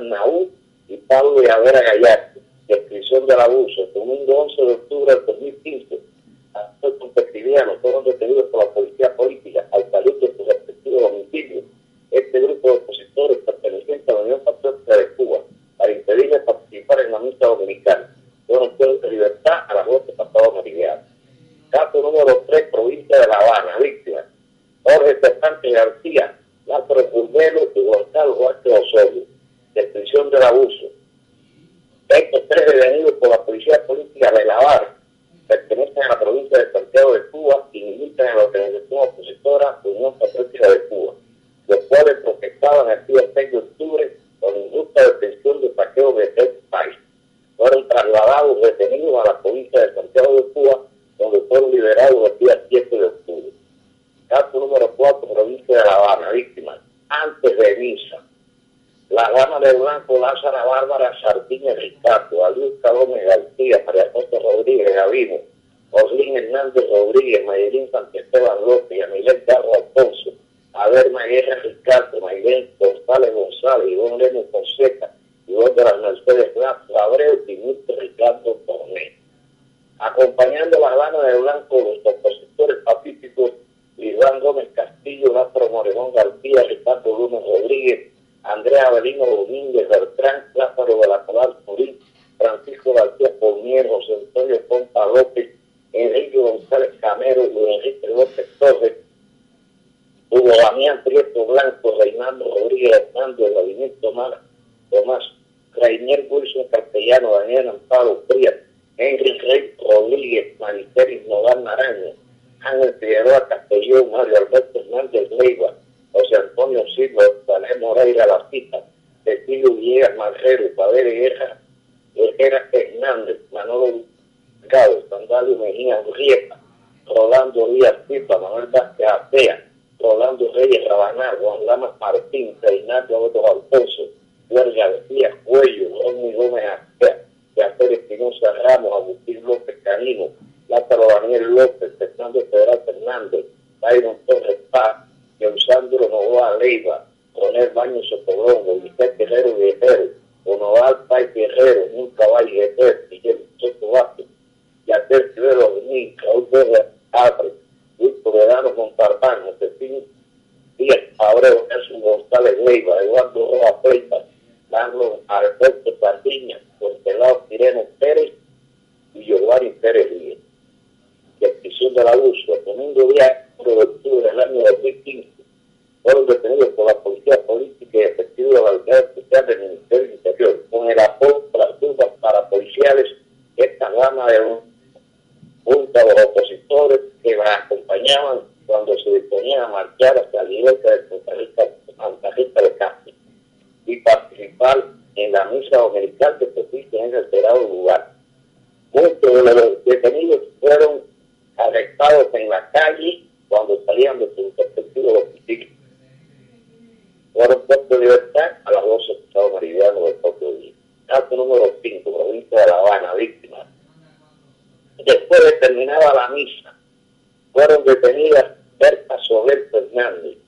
Durán Naú y Pablo Yavera Gallardo descripción del abuso. Domingo 11 de octubre del 2015, actores competivianos fueron detenidos por la policía política al salir de sus respectivos domicilios. Este grupo de opositores pertenecientes a la Unión Patriótica de Cuba para impedirles participar en la misa dominicana fueron puestos de libertad a las 12 pasado meridiano. Caso número 3, provincia de La Habana, víctimas. Jorge Cervantes García, Lázaro Curvelo y Gonzalo Duarte Osorio. Descripción del abuso estos tres detenidos por la policía política de La pertenecen a la provincia de Santiago de Cuba y militan en la organización opositora Unión Patriótica de Cuba, los cuales protestaban el día 6 de octubre con injusta detención de saqueo de este país. Fueron trasladados detenidos a la provincia de Santiago de Cuba, donde fueron liberados el día 7 de octubre. Caso número 4, provincia de La Habana, víctimas. Antes de misa, la gama de Blanco, Lázara Bárbara, Sardina Ricardo, Alius Gómez García, María Costa Rodríguez Gavino, Orlín Hernández Rodríguez, Mayelín Santiesteban López, Miguel Carlos Alfonso, Averma Guerra Ricardo, Mayelín González González, Ivonne Lemos Fonseca, Byron Torres Paz, Geusandro Novoa Leiva, Coronel Baño Sotobrongo, Guillermo Guerrero Guerrero, Onoval Paz Guerrero, Nunca Valle Guerrero, Guillermo Soto Vázquez, Yater Rivero Benítez, Raúl Verde Abre, Luis Toledano Montalbán, Josefín Díaz Abreu, Nelson González Leiva, Eduardo Roa Peipa, Carlos Alberto Sardiña, Contelado Tireno Pérez y Giovanni Pérez Ríos. Descripción de la del abuso, Domingo Díaz de octubre del año 2015 fueron detenidos por la Policía Política y Efectivos de la Unidad Especial del Ministerio del Interior con el apoyo de las para policiales esta gama de un, junta de los opositores que la acompañaban cuando se disponían a marchar hacia la libertad de Santa Rita de Castro y participar en la misa dominical que se hizo en ese esperado lugar. Muchos de los detenidos fueron arrestados en la calle cuando salían de su respectivo domicilio. Fueron puestos de libertad a las 12 Estado Meridiano del propio día. Caso número 5, provincia de La Habana, víctimas. Después de terminada la misa, fueron detenidas Berta Soler Fernández,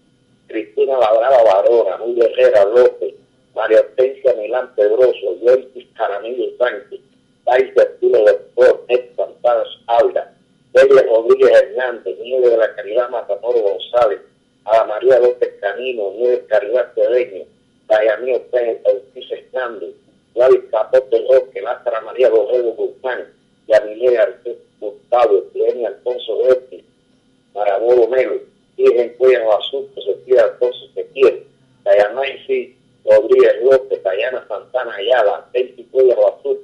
Cristina Labrada Barona, Muy Herrera López, María Hortensia Milán Pedroso, Joyce Caramillo Sánchez, País de Arturo Doctor, Santanas Aura, Delia Rodríguez Hernández, Nieves de la Caridad Matamoros González, Ana María López Canino, Nieves Caridad Cedeño, Dayamí Ortiz Hernández, Gladys Capote Roque, Lastra María Borrego Guzmán, Yamilé Artes Gustavo, Eugenio Alfonso Ortiz, Marabolo Melo, Virgen Cuello Azul, Josefía Alfonso Sequiel, Dayanaisi Rodríguez López, Dayana Santana Ayala, Daisy Cuello Azul,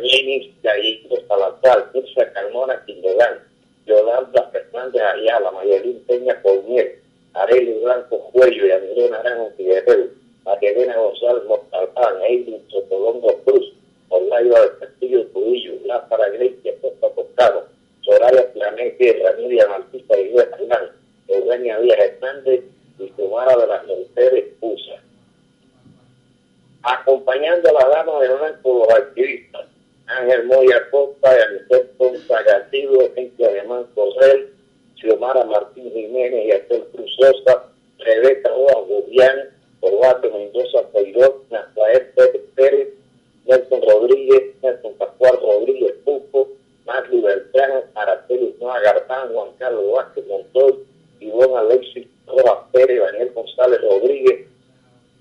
Lenis Gallito Salazar, Mirza Carmona Quindelán, Yolanda Fernández Ayala, Mayelín Peña Colmier, Arely Blanco Cuello y Andrés Naranjo Figueroa, María González Mortalán, Eileen Sotolongo Cruz, Orlando del Castillo Trujillo, Lázara Grecia, Costa Costado, Soraya Planet Ramírez y Luis Hernández, Eugenia Díaz Hernández y Sumara de las Mercedes Pusa. Acompañando a la dama de blanco los activistas, Ángel Moya Costa, Anicet Ponza Gatillo, Cintia Alemán Correl, Xiomara Martín Jiménez y Aquel Cruzosa, Rebeca Roa Gudián, Orlando Mendoza Peirot, Nazael Pérez, Nelson Rodríguez, Nelson Pascual Rodríguez Pupo, Magli Beltrán, Araceli Noa Gartán, Juan Carlos Vázquez Montoy, Ivonne Alexis Rojas Pérez, Daniel González Rodríguez,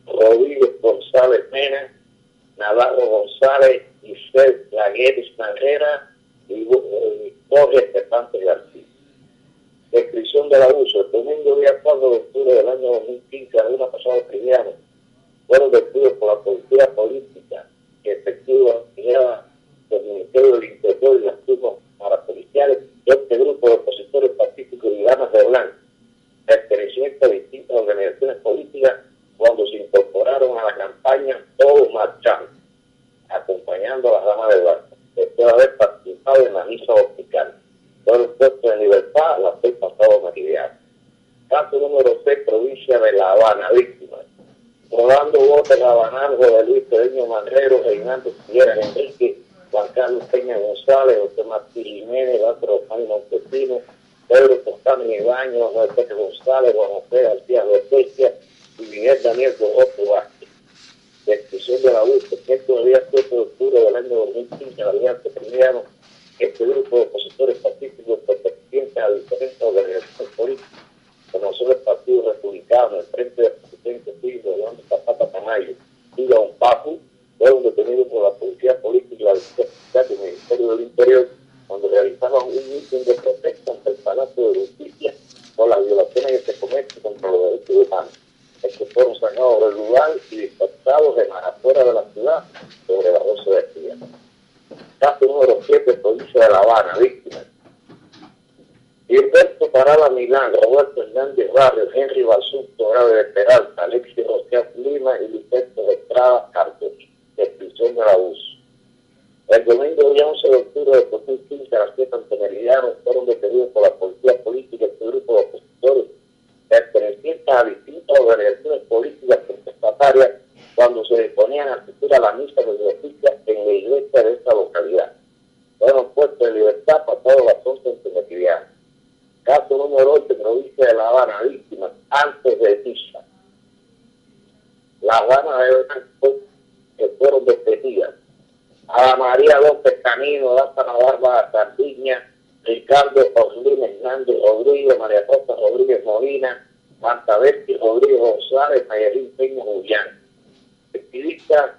Rodríguez González Mena, Navarro González, Isabel Lagueres Manguera y Jorge Estefante García. Descripción del abuso. El domingo día 4 de octubre del año 2015, a una pasada cristiana, fueron detenidos por la policía política que efectúa del Ministerio del Interior y las turmas parapoliciales de este grupo de opositores pacíficos y ganas de blanco, pertenecientes a distintas organizaciones políticas cuando se incorporaron a la campaña Todos Marchando, acompañando a las damas de blanco, después de haber participado en la misa hospital. Fueron puestos en libertad la seis pasado meridiano. Caso número 6, provincia de La Habana, víctimas. Bote, Rabanal, José Luis Pedeño Manrero, Reinaldo Sierra Enrique, Juan Carlos Peña González, José Martín Jiménez, Lázaro Juan Montesino, Pedro Tostano Ibaño, José Pepe González, Juan José García Betesia y Miguel Daniel Gojoto Vázquez. Descripción de la UCE, que el día 7 de octubre del año 2015, la Alianza Cristiano, este grupo de opositores pacíficos pertenecientes a diferentes organizaciones políticas, son el Partido Republicano, el Frente de Presidente Silvio, Leandro Zapata Tamayo y Don Papu, fueron detenidos por la Policía Política y la del Ministerio del Interior cuando realizaban un mitin de protesta ante el Palacio de Justicia por las violaciones que se cometen contra los derechos humanos. Estos fueron sacados del lugar y dispersados en afuera de la ciudad sobre la 12 de día. Caso número 7, provincia de La Habana, víctimas. Gilberto Parada Milán, Roberto Hernández Barrio, Henry Basunto Grave de Peralta, Alexis Rosea Lima y de Estrada Carlos, descripción del abuso. El domingo día 11 de octubre de 2015 a las 7 ante Meridiano fueron detenidos por la policía política este grupo de opositores pertenecientes a distintas organizaciones políticas contestatarias cuando se disponían a asistir a la misa de justicia en la iglesia de esta localidad. Fueron puestos en libertad pasado las 11 ante Meridiano. Caso número 8, provincia de La Habana, víctimas antes de Tiza. La Habana de Blanco, que fueron detenidas. A María López Camino, Lázaro Barba Sardiña, Ricardo Oslín Hernández Rodríguez, María Costa Rodríguez Molina, Marta Berti Rodríguez González, Mayelín Peña Julián. Activistas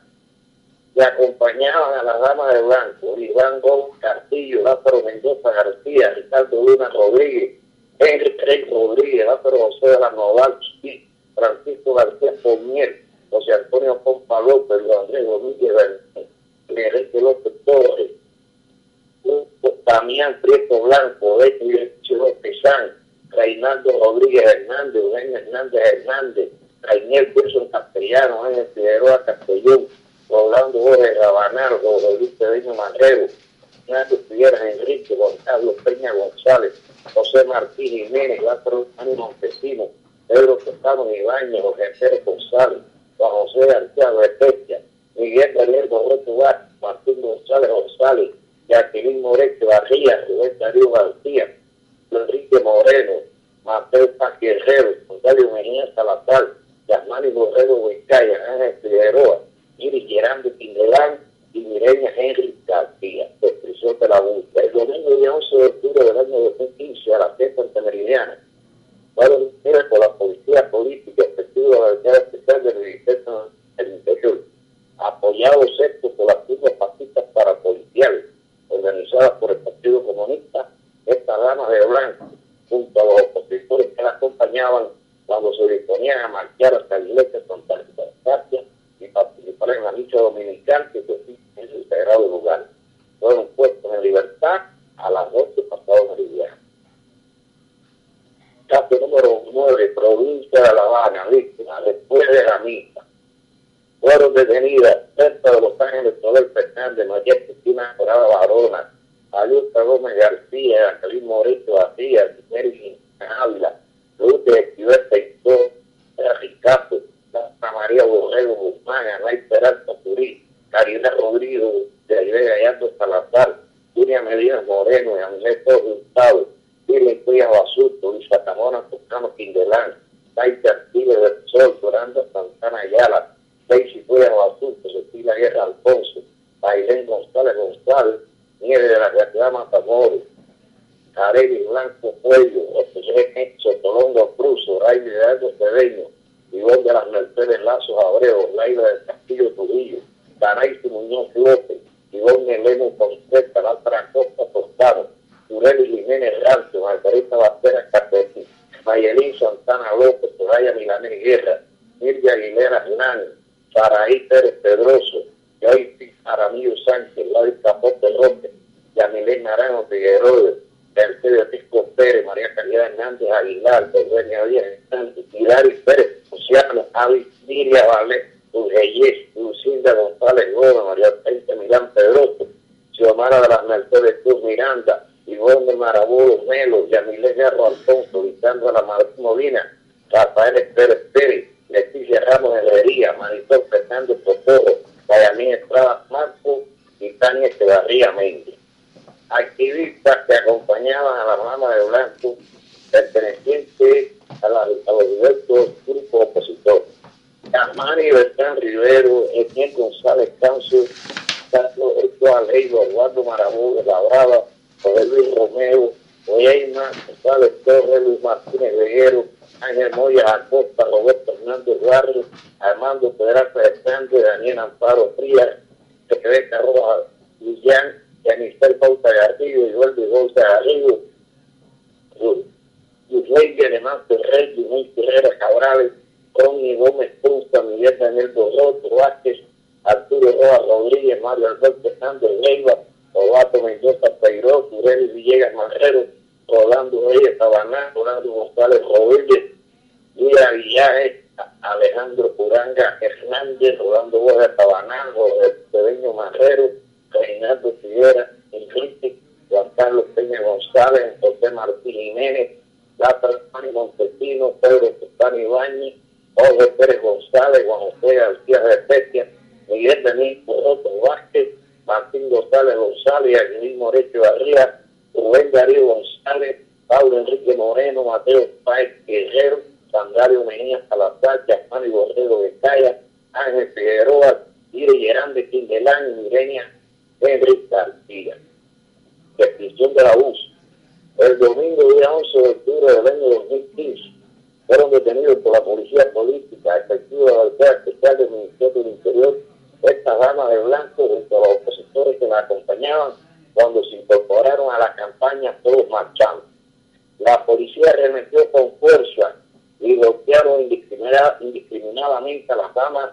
que acompañaban a la dama de blanco, Iván Gómez Castillo, Lázaro Mendoza García, Ricardo Luna Rodríguez, Henry Craig Rodríguez, Lázaro José de la Noval, Francisco García Pomier, José Antonio Pompa López, Andrés Domínguez Enrique López Torres, Damián Prieto Blanco, Beto López San, Reinaldo Rodríguez Hernández, Eugenio Hernández Hernández, Rainiel Wilson Castellano, Ángel Figueroa Castellón, Rolando Jorge Rabanal, Luis Pedeño Manrero, Ignacio Figueras Enrique, Carlos Peña González, José Martín Jiménez, Lázaro Montesino, Pedro Costano Ibañez, José Pérez González, Juan José García Betesia, Miguel Daniel Borreto Vázquez, Martín González González, Jacqueline Morete Barría, Rubén Darío García, Enrique Moreno, Mateo Paquierrero, Gonzalo Mejía Salazar, Yasmani Borrego Huicaya, Ángel Figueroa, Iris Gerando Quindelán y Mireña Henry García, descripción de la búsqueda. El domingo día 11 de octubre del año 2015 a la fiesta antemeridiana fueron detenidos por la policía política efectiva de la Unidad Especial del Ministerio del Interior, apoyados esto por las firmas fascistas parapoliciales organizadas por el Partido Comunista, estas damas de blanco, junto a los opositores que la acompañaban cuando se disponían a marchar hasta la iglesia de Santa Gracia y participar en la lucha dominical que se en el sagrado lugar. Fueron puestos en libertad a las 12 pasado meridiano. Caso número 9, provincia de La Habana, víctima, después de la misa. Fueron detenidas cerca de Los Ángeles Soler Fernández, Mayer Cristina Corada Barona, Alusta Gómez García, Angelín Mauricio García, Mary Ávila, Luz de Esquivel Seitor, Ricardo, María Borrego Guzmán, Anay Peralta Turí, Caridad Rodrigo, de Aire Gallardo Salazar, Julia Medina Moreno, Andrés Gustavo, Dile Cuya Basurto, Luis Camona Toscano Quindelán, Taita Artiles del Sol, Durando Santana Ayala, Daisy Cuya Basurto, Cecilia Guerra Alfonso, Bailén González González, Nieve de la Catedral Matamoros, Carelli Blanco Cuello, José Sotolongo Cruz, Ray de Aldo Cedeño, Ivón de las Mercedes Lazos Abreu, Laila del Castillo Trujillo, Danaisi Muñoz López, Ivón Eleno Concepta, Látra Costa Tostado, Tureli Jiménez Rancho, Margarita Bastera Capetti, Mayelín Santana López, Soraya Milanés Guerra, Mirja Aguilera Hernández, Saraí Pérez Pedroso, Joy Aramillo Sánchez, Lavi Capote López, Yamilén Naranjo Figueroa, Mercedes Pisco Pérez, María Caridad Hernández Aguilar, Eugenia Díaz Hilari Pérez, Luciano Avis, Liria Valet, Reyes, Lucinda González Gómez, María Peinte Milán Pedroso, Xiomara de las Mercedes Cruz Miranda, Ivonne Maraburo Melo, Yamilé Garro Alfonso, Lisandra La Madrid Molina, Rafael Pérez Pérez, Leticia Ramos Herrería, Marisol Fernando Socorro, Dayamín Estrada Marco y Tania Echevarría Méndez. Activistas que acompañaban a la rama de Blanco, pertenecientes a, la, a los diversos grupos opositores. Yamani Bertrán Rivero, Etienne González Cancio, Carlos Eduardo Leiva, Eduardo Marabú, La Brava, José Luis Romeo, Oyeima, González Torres, Luis Martínez Veguero, Ángel Moya Acosta, Roberto Hernández Barrio, Armando Pedraza Hernández, Daniel Amparo Frías, Rebeca Rojas Villán, Yanistel Pauta Garrido, Eduardo Bolsa Garrido, Luis Alemán Ferrer, Luis Ferreira Cabrales, Ronnie Gómez Punta, Miguel Daniel Borroto Vázquez, Arturo Rojas Rodríguez, Mario Alberto Hernández Leiva, Robato Mendoza Peiró, Turel Villegas Marrero, Rolando Reyes Tabaná, Rolando González Rodríguez, Luis Villaje, Hernández, Rolando Borja Tabaná, Cedeño Marrero, Reinaldo Figuera, Enrique, Juan Carlos Peña González, José Martín Jiménez, Lata Mani Montesino, Pedro Sultán Ibáñez, Jorge Pérez González, Juan José García Repetia, Miguel Daniel Borroto Vázquez, Martín González González, Aguilín Morecho Barría, Rubén Darío González, Pablo Enrique Moreno, Mateo Páez Guerrero, Sandario Mejía Salazar, Yasmani Borrego de Calla, Ángel Figueroa, Ire Gerán Quindelán y Mirenia Henry García. Descripción de la UCI. El domingo día 11 de octubre del año 2015 fueron detenidos por la policía política efectiva de la especial del Ministerio del Interior esta rama de blanco junto a los opositores que la acompañaban cuando se incorporaron a la campaña Todos Marchando. La policía remetió con fuerza y bloquearon indiscriminadamente a las damas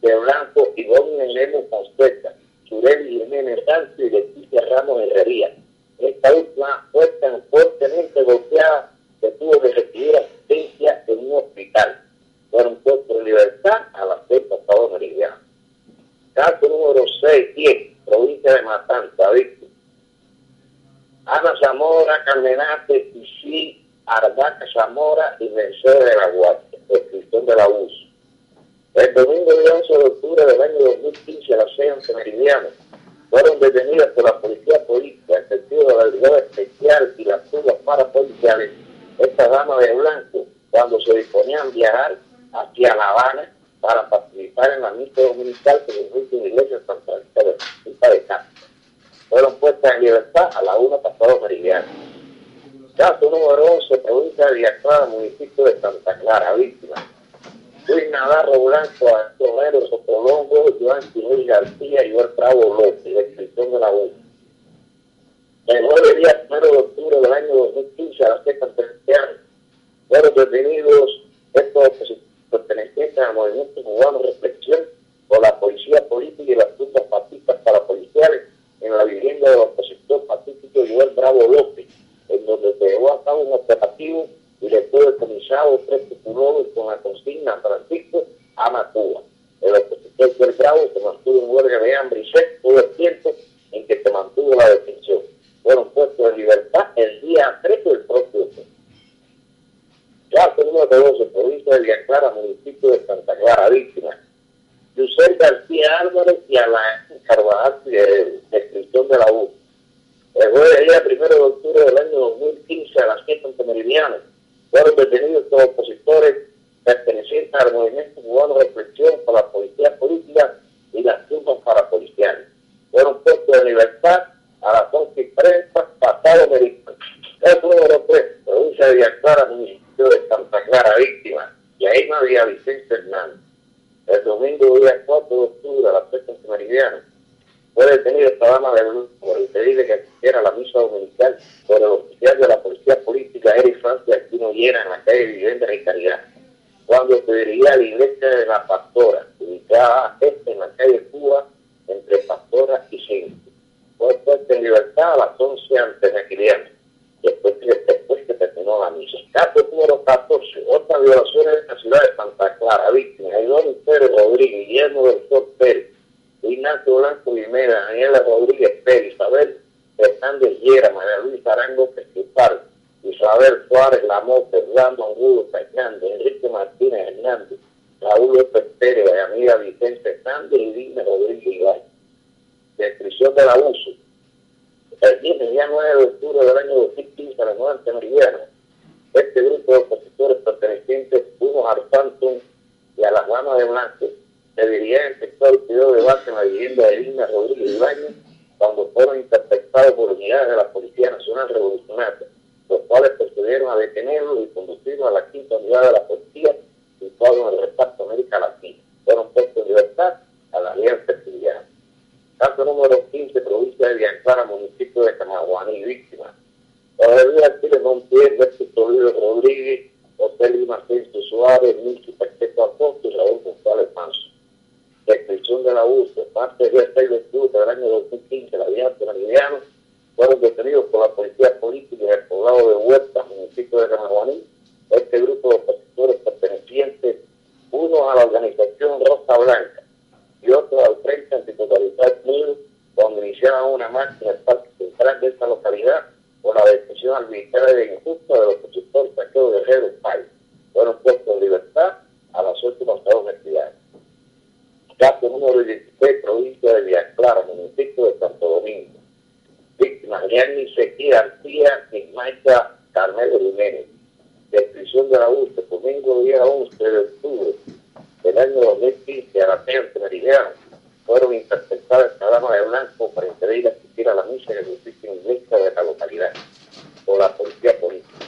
de blanco y Gómez Lemos Fonseca, Churel y Jiménez Sancho y Leticia Ramos Herrería. Esta última fue tan fuertemente golpeada que tuvo que recibir asistencia en un hospital. Fueron puestos en libertad a las seis pasados meridianos. Caso número 6, 10, provincia de Matanza, víctima. Ana Zamora, Carmenate, Isí, Ardaca Zamora y Mercedes de la Guardia, descripción de la UCI. El domingo día 11 de octubre del año 2015 a las 6 meridianos llevó a un operativo y le fue decomisado tres tupulovers con la consigna Francisco ama Cuba. El opositor del Bravo se mantuvo en huelga de hambre y sed todo el tiempo en que se mantuvo la detención. Fueron puestos en libertad el día 13 del próximo mes. Ya número 12, provincia de Villa Clara, municipio de Santa Clara, víctima. Yusel García Álvarez y Alain Carvajal, eh, de, de, de, de la U el jueves día primero de octubre del año 2015 a las 7 meridianas fueron detenidos los opositores pertenecientes al movimiento cubano reflexión por la policía política y las turmas parapoliciales. Fueron puestos de libertad a las 11 y 30 pasado meridiano. El número 3, provincia de Villaclara, municipio de Santa Clara, víctima. Y ahí no había Vicente Hernández. El domingo día 4 de octubre a las 3 meridiano fue detenido esta dama de luz por impedirle que asistiera a la misa dominical por el oficial de la policía política Eric Francia Aquino Llena en la calle Vivienda y Caridad, cuando se dirigía a la iglesia de la Pastora, ubicada este en la calle Cuba, entre Pastora y Cinco. Fue puesta en libertad a las 11 ante Mequiliano, después, después que terminó la misa. Caso número 14, otras violaciones en la ciudad de Santa Clara, víctimas, Aidón Pérez Rodríguez, Guillermo del Sol Pérez, Ignacio Blanco Guimera, Daniela Rodríguez Pérez, Isabel Fernández Llera, María Luis Arango Pesquipal, Isabel Suárez Lamote, Fernando Angulo Fernández, Enrique Martínez Hernández, Raúl López Pérez, amiga Vicente Hernández y Dina Rodríguez Ibai. Descripción del abuso. El día 9 de octubre del año 2015 a la nueva Meridiana, este grupo de opositores pertenecientes unos al Phantom y a las manos de Blanco se dirigían el sector de debate en la vivienda de Dina Rodríguez Ibañez cuando fueron interceptados por unidades de la Policía Nacional Revolucionaria, los cuales procedieron a detenerlos y conducirlos a la quinta unidad de la policía situado en el reparto América Latina. Fueron puestos en libertad a la Alianza Estudiante. Caso número 15, provincia de Villanclara, municipio de Camaguaní, víctima. Todavía Chile Montiel, Berto Toledo Rodríguez, José Lima Centro Suárez, Milky Pacheco Acosta y Raúl González Manso. Descripción del abuso, parte del 6 de octubre del año 2015, la Alianza Meridiano, fueron detenidos por la policía política en el poblado de Huerta, municipio de Camaguaní. Este grupo de opositores pertenecientes, unos a la organización Rosa Blanca y otros al Frente Antitotalitario Unido, cuando iniciaban una marcha en el Parque Central de esta localidad por la decisión arbitraria e injusta del opositor Saqueo Guerrero Pay. Fueron puestos en libertad a las últimas dos entidades. Caso número 16, provincia de Villaclara, municipio de Santo Domingo. Víctimas, Yanni Sequí García y Maica Carmelo Jiménez. Descripción del abuso, domingo día 11 de octubre del año 2015 a la Tierra Meridiano, fueron interceptadas esta dama de blanco para impedir asistir a la misa en el edificio iglesia de la localidad por la policía política.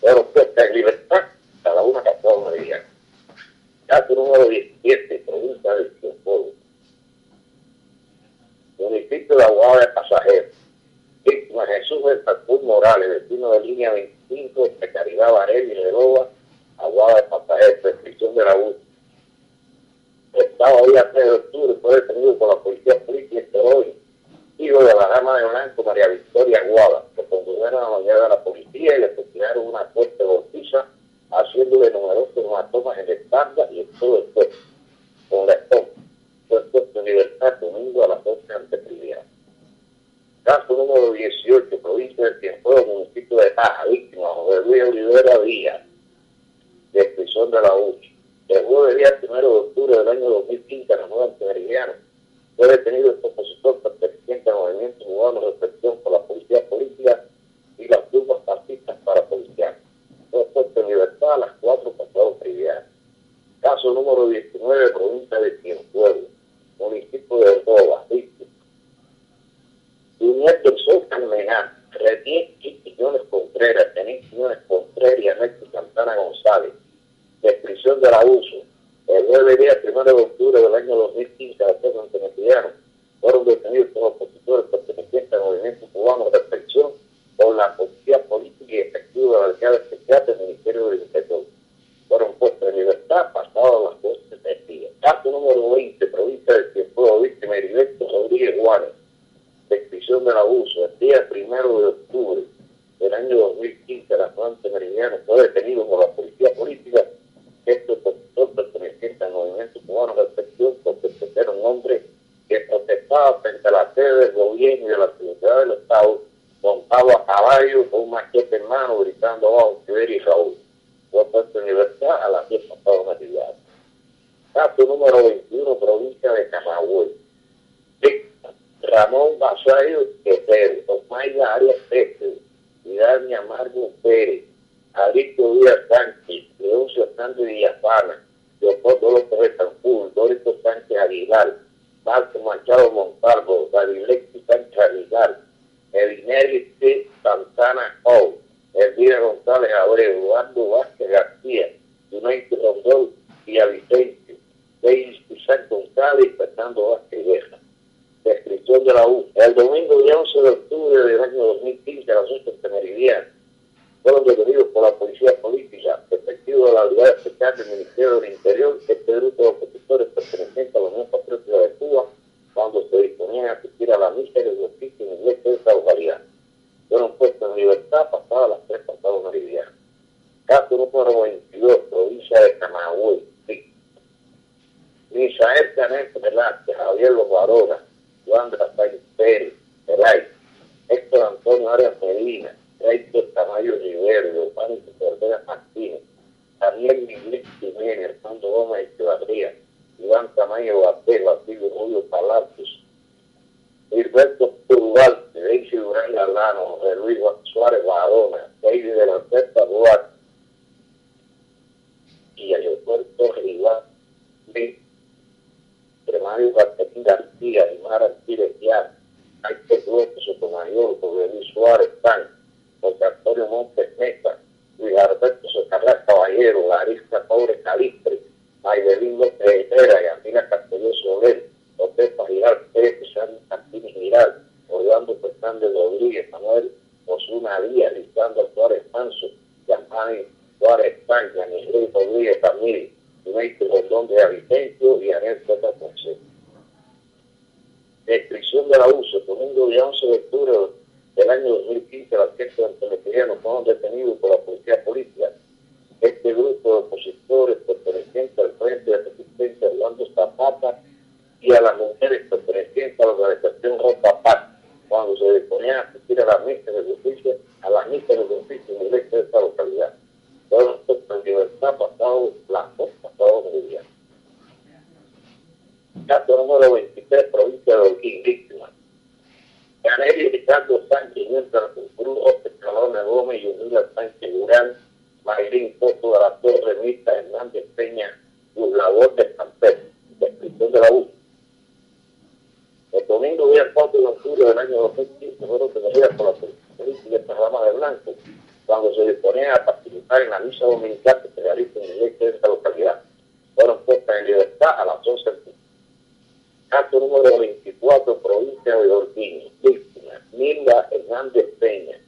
Fueron puestas en libertad cada una casada meridiana. Caso número 17, provincia de Cienfuegos. Municipio de Aguada de Pasajeros. Víctima Jesús del Facur Morales, vecino de línea 25, de Caridad Varela y Redova, Aguada de Descripción del abuso. Estaba día 3 de octubre, fue detenido por la policía política hoy, hijo de la dama de blanco María Victoria Aguada, que condujeron a la mañana de la policía y le retiraron una fuerte bolsiza haciéndole numerosos hematomas en la espalda y en todo el cuerpo, con la estómago. Fue puesto en libertad domingo a las 12 ante Trivial. Caso número 18, provincia de Cienfuegos, municipio de Taja, víctima José Luis Olivera Díaz, descripción de la UCI. El jueves día 1 de octubre del año 2015, en la nueva Meridiano, fue detenido este opositor perteneciente al movimiento cubano de reflexión por la policía política y las turmas fascistas para policiales fue puesto en libertad a las cuatro pasados triviales. Caso número 19, provincia de Cienfuegos, municipio de Roba, víctima. Sol Carmenal, Retier Millones Contreras, Tenis Millones Contreras y Ernesto Santana González. Descripción del abuso. El 9 día 1 de octubre del año 2015, a la Casa Antenetiano, fueron detenidos como opositores pertenecientes al movimiento cubano de reflexión por la policía política y efectiva de la Brigada Especial del Ministerio del Interior. Fueron puestos en libertad pasadas las 12 de día. Caso número 20, provincia de Cienfuegos, víctima Heriberto Rodríguez Juárez. Descripción del abuso. El día 1 de octubre del año 2015, la Fuente Meridiano fue detenido por la policía política. Este opositor perteneciente al movimiento cubano de reflexión porque era un hombre que protestaba frente a la sede del gobierno y de la seguridad del Estado montado a caballo con un machete en mano, gritando abajo Tiberio y Raúl. fue puesto en libertad a las 10 pasadas Navidad. Caso número 21, provincia de Camagüey. Ramón Basayo Quetero, Osmayla Arias Pérez, Vidal Amargo Pérez, Adicto Díaz Sánchez, Leoncio Sánchez Villafana, Leopoldo López de Cancún, Dorito Sánchez Aguilar, Marco Machado Montalvo, Davilexi Sánchez Aguilar, Edinelli C. Santana O, Elvira González Abreu, Eduardo Vázquez García, United Rondón y Vicente, Deis Pizarro González y Fernando Vázquez Vieja. Descripción de la U. El domingo día 11 de octubre del año 2015 a las 8 de Meridiana fueron detenidos por la policía política, efectivo de la unidad especial del Ministerio del Interior, este grupo de opositores pertenecientes a la Unión Patriótica de Cuba, cuando se disponían a asistir a la misa de justicia en iglesia de localidad. Fueron puestos en libertad pasadas las tres pasadas meridianas. Caso número 22, provincia de Camagüey, sí. Misael Canel Velázquez, Javier Los Varones, Juan Rafael Pérez, Pelay, Héctor Antonio Arias Medina, Héctor Tamayo Rivero, Giovanni Cervera Martínez, Daniel Miguel Jiménez, Armando Gómez Echevarría, Iván Tamayo Batel, Basilio Julio Palacios, Gilberto Purval, Daisy Durán Galano, Luis Suárez Badona, David de la Certa Duarte, y Aeropuerto Rivas, Mario Martín García, Imar Artiles Díaz, Ángel López Sotomayor, Luis Suárez Tan, José Antonio Montes Mesa, Luis Alberto Socarrás Caballero, Larissa Pobre Calistre, Maybelín López Herrera y Andina Castelló Soler, José Pajiral Pérez, Martínez Giral, Orlando Fernández Rodríguez, Manuel Osuna Díaz, Lisandro Suárez Manso, Yamani Suárez Tan, Yanirrey Rodríguez Tamiri, Dumeite Rondón de Avicencio y Anel Zeta Fonseca. Descripción de la uso, domingo día 11 de octubre del año 2015, las fiestas de fueron detenidos por la policía política. Este grupo de opositores pertenecientes al Frente de Resistencia Orlando Zapata y a las mujeres pertenecientes a la organización Ropa Paz, cuando se disponían a asistir a las misas de justicia, a las misas de justicia en la iglesia de esta localidad. Fueron en libertad pasado las dos pasados mediodía. Caso número 23, provincia de Holguín, víctima. Canelli Ricardo Sánchez, mientras Cruz, Escalona Gómez y Unila Sánchez Durán, Mayrín Soto de la Torre, Mita Hernández Peña, labor de Campero, descripción de la U. El domingo día 4 de octubre del año 2015 fueron detenidas por la policía de rama de blanco cuando se disponían a participar en la misa dominical que se realiza en la iglesia de esta localidad. Fueron puestas en libertad a las 11 del Caso número 24, provincia de Orquín. Víctima, Milda Hernández Peña,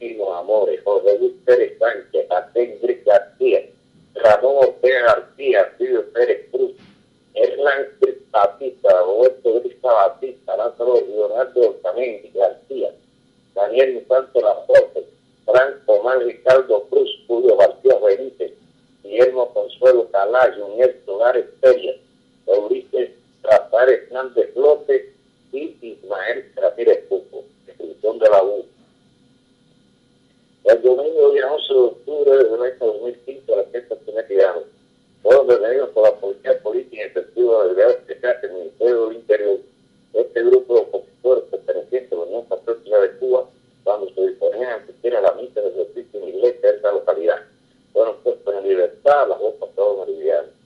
Pino Amores, José Luis Pérez Sánchez, Atendric García, Ramón Ortega García, Silvio Pérez Cruz, Hernán Batista, Roberto Grisa Batista, Lázaro Leonardo Ortamendi García, Daniel Infante Laporte, Franco Omar Ricardo Cruz, Julio García Benítez, Guillermo Consuelo Calayo, Juniel Solares Pérez, Eurice Rafael Hernández López y Ismael Ramírez Pupo, descripción de la U. El domingo día 11 de octubre del año 2015, la fiesta Tirano, fueron detenidos por la policía política y efectiva de la Especial del Ministerio del Interior. Este grupo de opositores pertenecientes a la Unión Patriótica de Cuba, cuando se disponían a asistir a la misa de justicia en iglesia de esta localidad, fueron puestos en libertad a las dos pasadas meridianas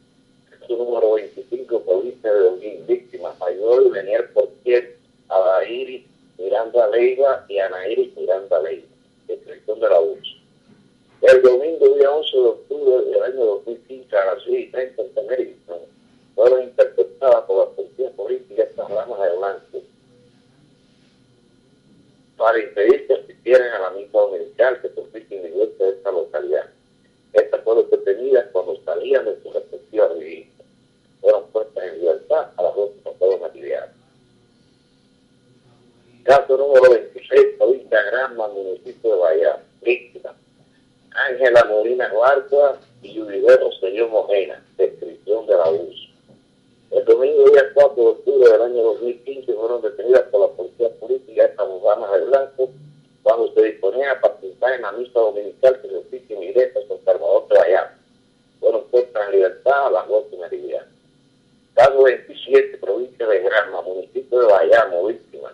su número 25, provincia de Holguín, víctimas, Mayor, Venier Portier, Adairi, Miranda Leiva y Anairis Miranda Leiva, descripción de la UCI. El domingo, día 11 de octubre del año 2015, a las 6 y 30 en Tenerife, fueron interceptadas por la policía política estas ramas de blanco para impedir que asistieran a la misma dominical que consiste en iglesia de esta localidad. Estas fueron detenidas cuando salían de sus respectivas viviendas fueron puestas en libertad a las dos personas materiales. Caso número 26, provincia Granma, municipio de Bahía, víctima. Ángela Molina Guarda y Yubidero Señor Mojena, descripción del abuso. El domingo día 4 de octubre del año 2015 fueron detenidas por la policía política estas mujeres de blanco cuando se disponían a participar en la misa dominical que se oficia en iglesia San Salvador de Bayamo. Fueron puestas en libertad a las dos y estado 27, provincia de Granma, municipio de Bayamo, víctima.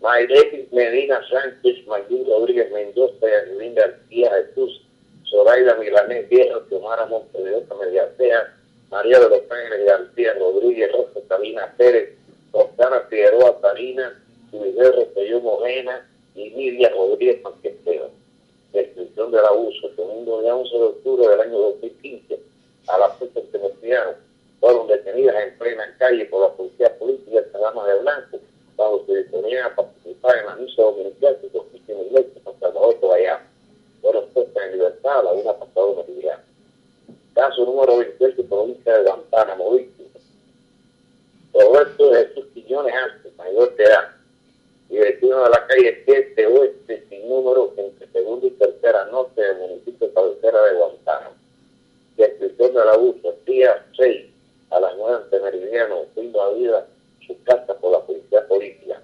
Mairetis Medina Sánchez, Mayur Rodríguez Mendoza, Yasmin García Jesús, Zoraida Milanés Viejo, Xiomara Montevideo Mediatea, María de los Ángeles García Rodríguez, Rosa Sabina Pérez, Rosana Figueroa Tarina, Luis Rosselló Morena y Lidia Rodríguez Manquesteo. Descripción del abuso, segundo día 11 de octubre del año 2015, a la fecha que fueron detenidas en plena calle por la policía política de Dama de Blanco, cuando se disponían a participar en la misa dominical que consiste en iglesia San Salvador Bayamo. Fueron puestas en libertad a la una pasada meridiana. Caso número 28, provincia de Guantánamo, víctima. Roberto Jesús Quiñones Antes, mayor de edad, y vecino de la calle 7 Oeste, sin número, entre segunda y tercera norte del municipio de cabecera de Guantánamo. Descripción del abuso, día 6 a las 9 de Meridiano, a vida su casa por la policía política,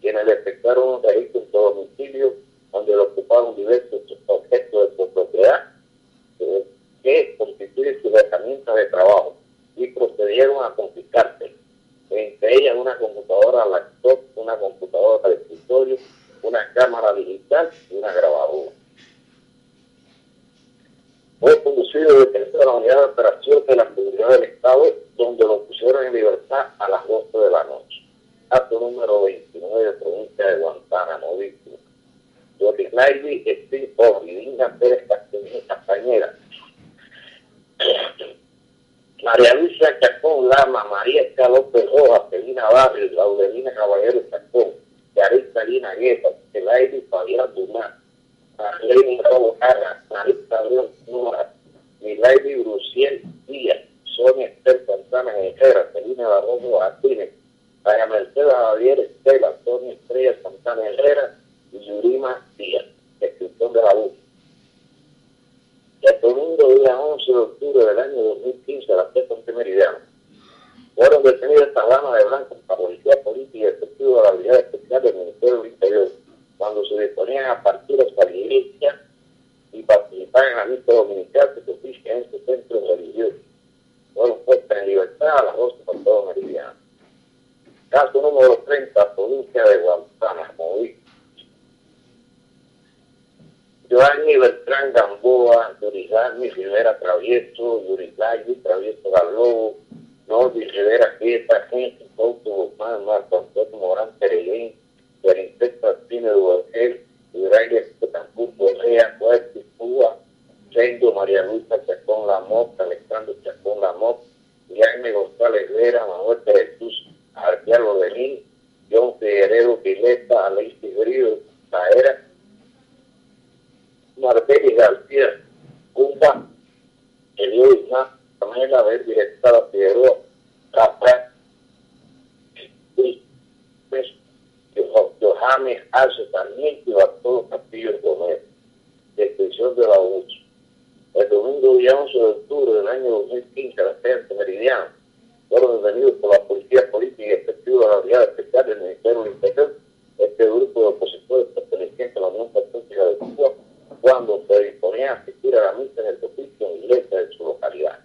quienes le efectuaron un registro en su domicilio donde le ocuparon diversos objetos de su propiedad eh, que constituyen sus herramientas de trabajo y procedieron a confiscarse, entre ellas una computadora laptop, una computadora de escritorio, una cámara digital y una grabadora. Fue conducido de la unidad de operación de la seguridad del Estado, donde lo pusieron en libertad a las 12 de la noche. Acto número 29 de provincia de Guantánamo, víctima. Doris Laidy, Steve Dinga Pérez Castañera, María Luisa Chacón Lama, María Esca López Rojas, Celina Barrio, Laudelina Caballero Chacón, Yarista Lina Guetta, Elaidi Fabián Dumás, Marlene Robo Carra, Marita León Nora, Milaidi Bruciel Díaz, Sonia Esther Santana Herrera, Celina Barroso Martínez, María Mercedes Javier Estela, Sonia Estrella Santana Herrera y Yurima Díaz, descripción de la luz. El domingo día 11 de octubre del año 2015 a las 3 de meridiano fueron detenidas estas damas de blanco por la policía política y efectivo de la unidad especial del Ministerio del Interior cuando se disponían a partir de la iglesia y participar en la misa dominical que se oficia en este centro religioso. Fueron puestas en libertad a las 12 por todo meridiano. Caso número 30, provincia de Guantánamo. Giovanni Beltrán Gamboa, Yurizani Rivera Travieso, Yurizani Travieso Galobo, Nordi Rivera Quieta, Gente Couto Guzmán, Marco Antonio Morán Pereguín, Berintet Martínez Duargel, Ibralia Tampur Correa, Fuerte Cuba, Sendo María Luisa Chacón Lamot, Alejandro Chacón Lamot, Jaime González Vera, Manuel Jesús Arquealo Belín, John Figueredo Pileta, Alexis Grillo, Taera, Marbeli García, Cumba, Elio Isma, Pamela Ver, Directora Figueroa, Capra, Johannes Arce también y Bartolo Castillo Gómez, descripción del abuso. El domingo día 11 de octubre del año 2015 a la de Meridiano fueron detenidos por la policía política y efectivos de la unidad especial del Ministerio del Interior este grupo de opositores pertenecientes a la Unión Patriótica de Cuba cuando se disponían a asistir a la misa en el oficio en iglesia de su localidad.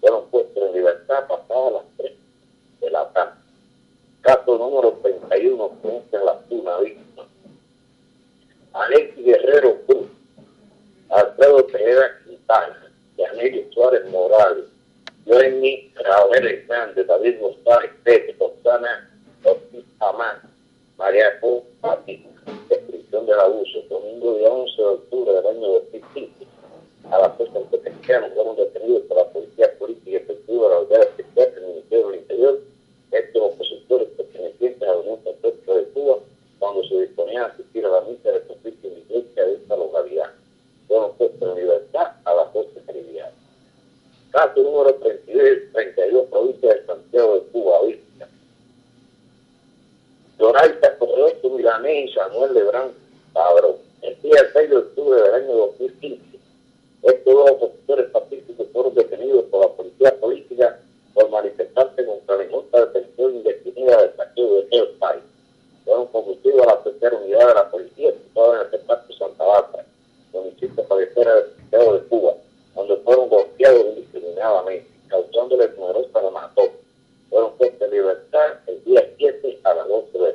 Fueron puestos en libertad pasadas las 3 de la tarde. Caso número 31, en la Tuna Víctima. Alexis Guerrero Cruz, Alfredo Tejeda Quintana, Yaneli Suárez Morales, Joenny Raúl Hernández, David González Pérez, Gonzana Ortiz Amán, María Co. Pati, descripción del abuso, domingo día 11 de octubre del año 2015, a la fecha en que fueron detenidos por la policía política y efectiva de la Unidad Especial del Ministerio del Interior, estos opositores pertenecientes a la Unión Patriótica de Cuba, cuando se disponían a asistir a la misa de justicia en iglesia de esta localidad. Fueron puestos en libertad a las 12 meridianas. Caso número 32, 32, provincia de Santiago de Cuba, Vista. Doraita Correa Milanés y Samuel Lebrán Padrón. El día 6 de octubre del año 2015, estos dos opositores pacíficos fueron detenidos por la policía política por manifestarse contra la injusta detención indefinida del saqueo de aquel país. Fueron conducidos a la tercera unidad de la policía situada en el de Santa Bárbara, municipio cabecera del Santiago de Cuba, donde fueron golpeados indiscriminadamente, causándoles numerosa mató. Fueron puestos en libertad el día 7 a las 12 de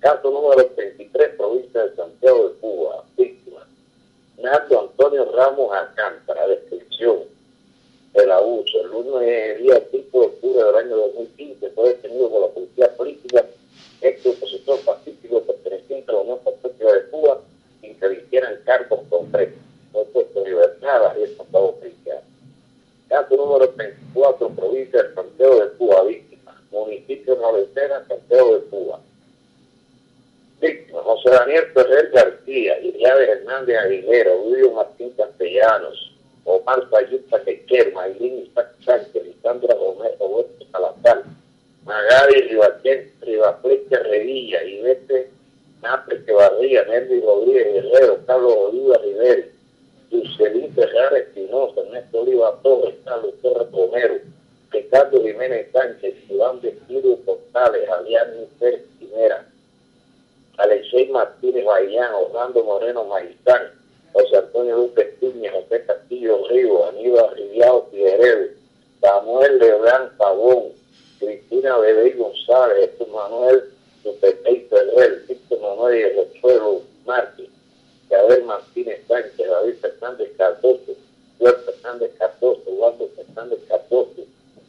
Caso número 23, provincia de Santiago de Cuba, víctima. Nardo Antonio Ramos Alcántara, descripción del abuso. El lunes día 5 de octubre del año 2015 fue detenido por la policía política, ex opositor pacífico perteneciente a la Unión Patriótica de Cuba, sin que le hicieran cargos concretos. Libertad y el pasado oficial. Caso número 34, provincia de Santiago de Cuba, víctima. Municipio de Noventera, Santiago de Cuba José Daniel Ferrer García, Iriade Hernández Aguilera, Julio Martín Castellanos, Omar Sayuta Quequer, Maylin Isaac Sánchez, Lisandra Gómez, Salazar, Magali Ribachén, Ribaflecha Revilla, Ivete Napre Barría, Nelly Rodríguez Guerrero, Carlos Oliva Rivera, Lucelín Ferrara Espinosa, Ernesto Oliva Torres, Carlos Torres Romero, Ricardo Jiménez Sánchez, Iván Vestido Portales, Adrián Pérez Quimera, Alexei Martínez Bayán, Orlando Moreno Maizán, José Antonio Lupe Piña, José Castillo Río, Aníbal Riviao Figueredo, Samuel Lebrán Pavón, Cristina Bebé González, Jesús Manuel Lupetey Ferrer, Víctor Manuel Rechuelo Márquez, Gabriel Martínez Sánchez, David Fernández Cardoso, Juan Fernández Cardoso, Eduardo Fernández Cardoso,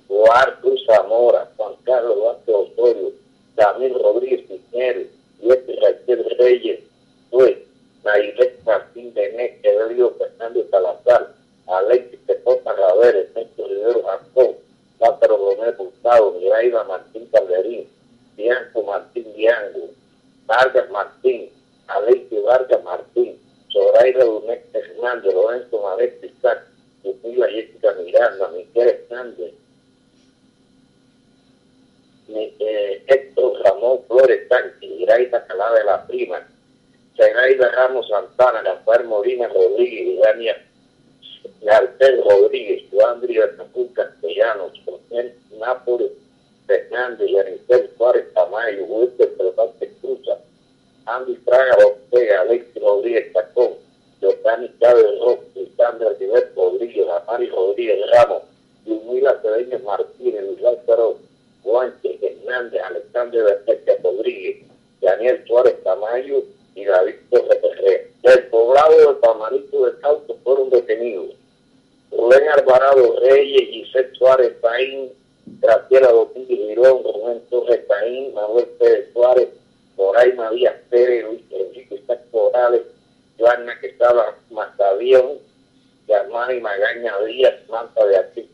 Joar Cruz Zamora, Juan Carlos Vázquez Osorio, Damil Rodríguez Cisneros, Luis Raquel Reyes, Luis, Nailet Martín Benet, Evelio Fernández Salazar, Alexis Tepota Raver, Ernesto Rivero Jancón, Lázaro Romero Hurtado, Miraida Martín Calderín, Bianco Martín Diango, Vargas Martín, Alexis Vargas Martín, Zoraida Dunet Hernández, Lorenzo Maret Isaac, Lucila Jessica Miranda, Miguel Hernández, eh, Héctor Ramón Flores Sánchez, Iraida Calada de la Prima, Zagaida Ramos Santana, Rafael Molina Rodríguez, Dania Garcés Rodríguez, Juan Tapú Castellanos, José Nápoles Fernández, Yanisel Suárez Tamayo, Wilker Cervantes Cruza, Andy Fraga Ortega, Alexis Rodríguez Tacón, Jordani Chávez Roque, Alexander River Rodríguez, Amari Rodríguez Ramos, Lumila Cedeño Martínez, Luis Lázaro Guanche, Hernández, Alexander Berteca Rodríguez, Daniel Suárez Tamayo y David Torres Del poblado de Pamanito de Cauto fueron detenidos. Rubén Alvarado Reyes, Giselle Suárez Paín, Graciela Domínguez Girón, Rubén Torres Paín, Manuel Pérez Suárez, Moraima Díaz Pérez, Luis Enrique Isaac Morales, Joana Quesada Mazavión, Germán y Magaña Díaz, Manta de Aquí,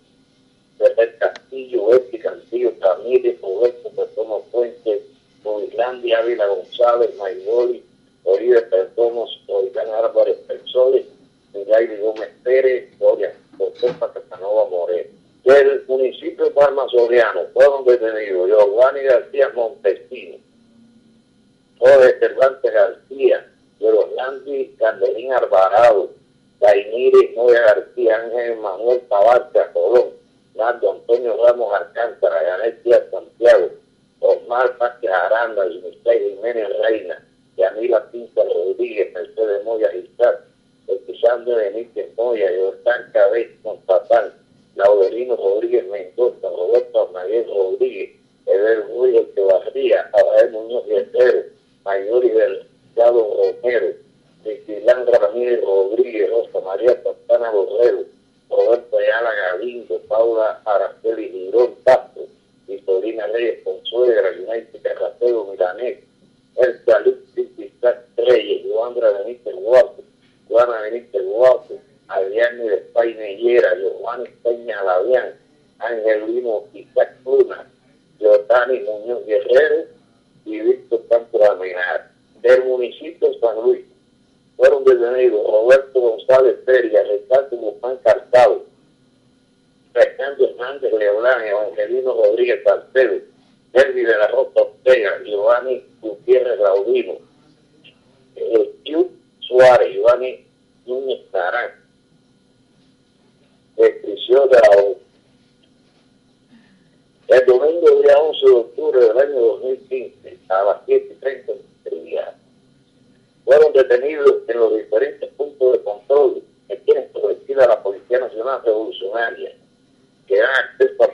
Ferrer Castillo, Esti Cantillo, Ramírez, Roberto Perdomo Fuentes, Moislandia, Ávila González, Maigoli, Oribe Perdomo, Origán Álvarez Persoles, Miguel Gómez Pérez, Gloria Josefa Casanova Moreno. Del municipio de Palma Soriano fueron detenidos Giovanni García Montesino, Jorge Cervantes García, Orlandi Candelín Alvarado, Dainiri Moya García, Ángel Manuel Tabarca Colón, Nando Antonio Ramos Alcántara, Janet Díaz Santiago, Osmar Pásquez Aranda, Michelle Jiménez Reina, Yanila Pinta Rodríguez, Mercedes Moya Isaac, Alexander Benítez Moya, Jordán Cabez Montatán, Laudelino Rodríguez Mendoza, Roberto Arnaguez Rodríguez, Eber Ruiz Echevarría, Abrael Muñoz Guerrero, Mayori Delgado Romero, Cristilandra Ramírez Rodríguez, Rosa María Santana Borrero, Roberto Ayala Galindo, Paula Araceli Girón Castro, Victorina Reyes Consuegra, United Carracero Milanés, El Salud Isaac Reyes, Joandra Benítez Guapo, Juana Benítez Guapo, Adrián de Espainellera, Giovanni Peña Lavián, Angelino Isaac Luna, Giordani Muñoz Guerrero y Víctor Campos Amenar. Del municipio de San Luis fueron detenidos Roberto González Feria, Ricardo Guzmán Cartado, Fernando Hernández Leblán, Evangelino Rodríguez Salcedo, Derby de la Rosa Ortega, Giovanni Gutiérrez Laudino, el Suárez, Giovanni Núñez Narán, descripción de la O. El domingo día 11 de octubre del año 2015, a las 7.30 de día, fueron detenidos en los diferentes puntos de control que tiene establecida la Policía Nacional Revolucionaria, que dan acceso al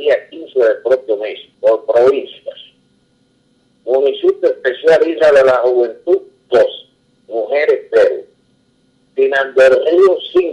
día 15 del propio mes, por provincias. Municipio Especial Isla de la Juventud, 2. Mujeres, 0. Pinando del Río, 5.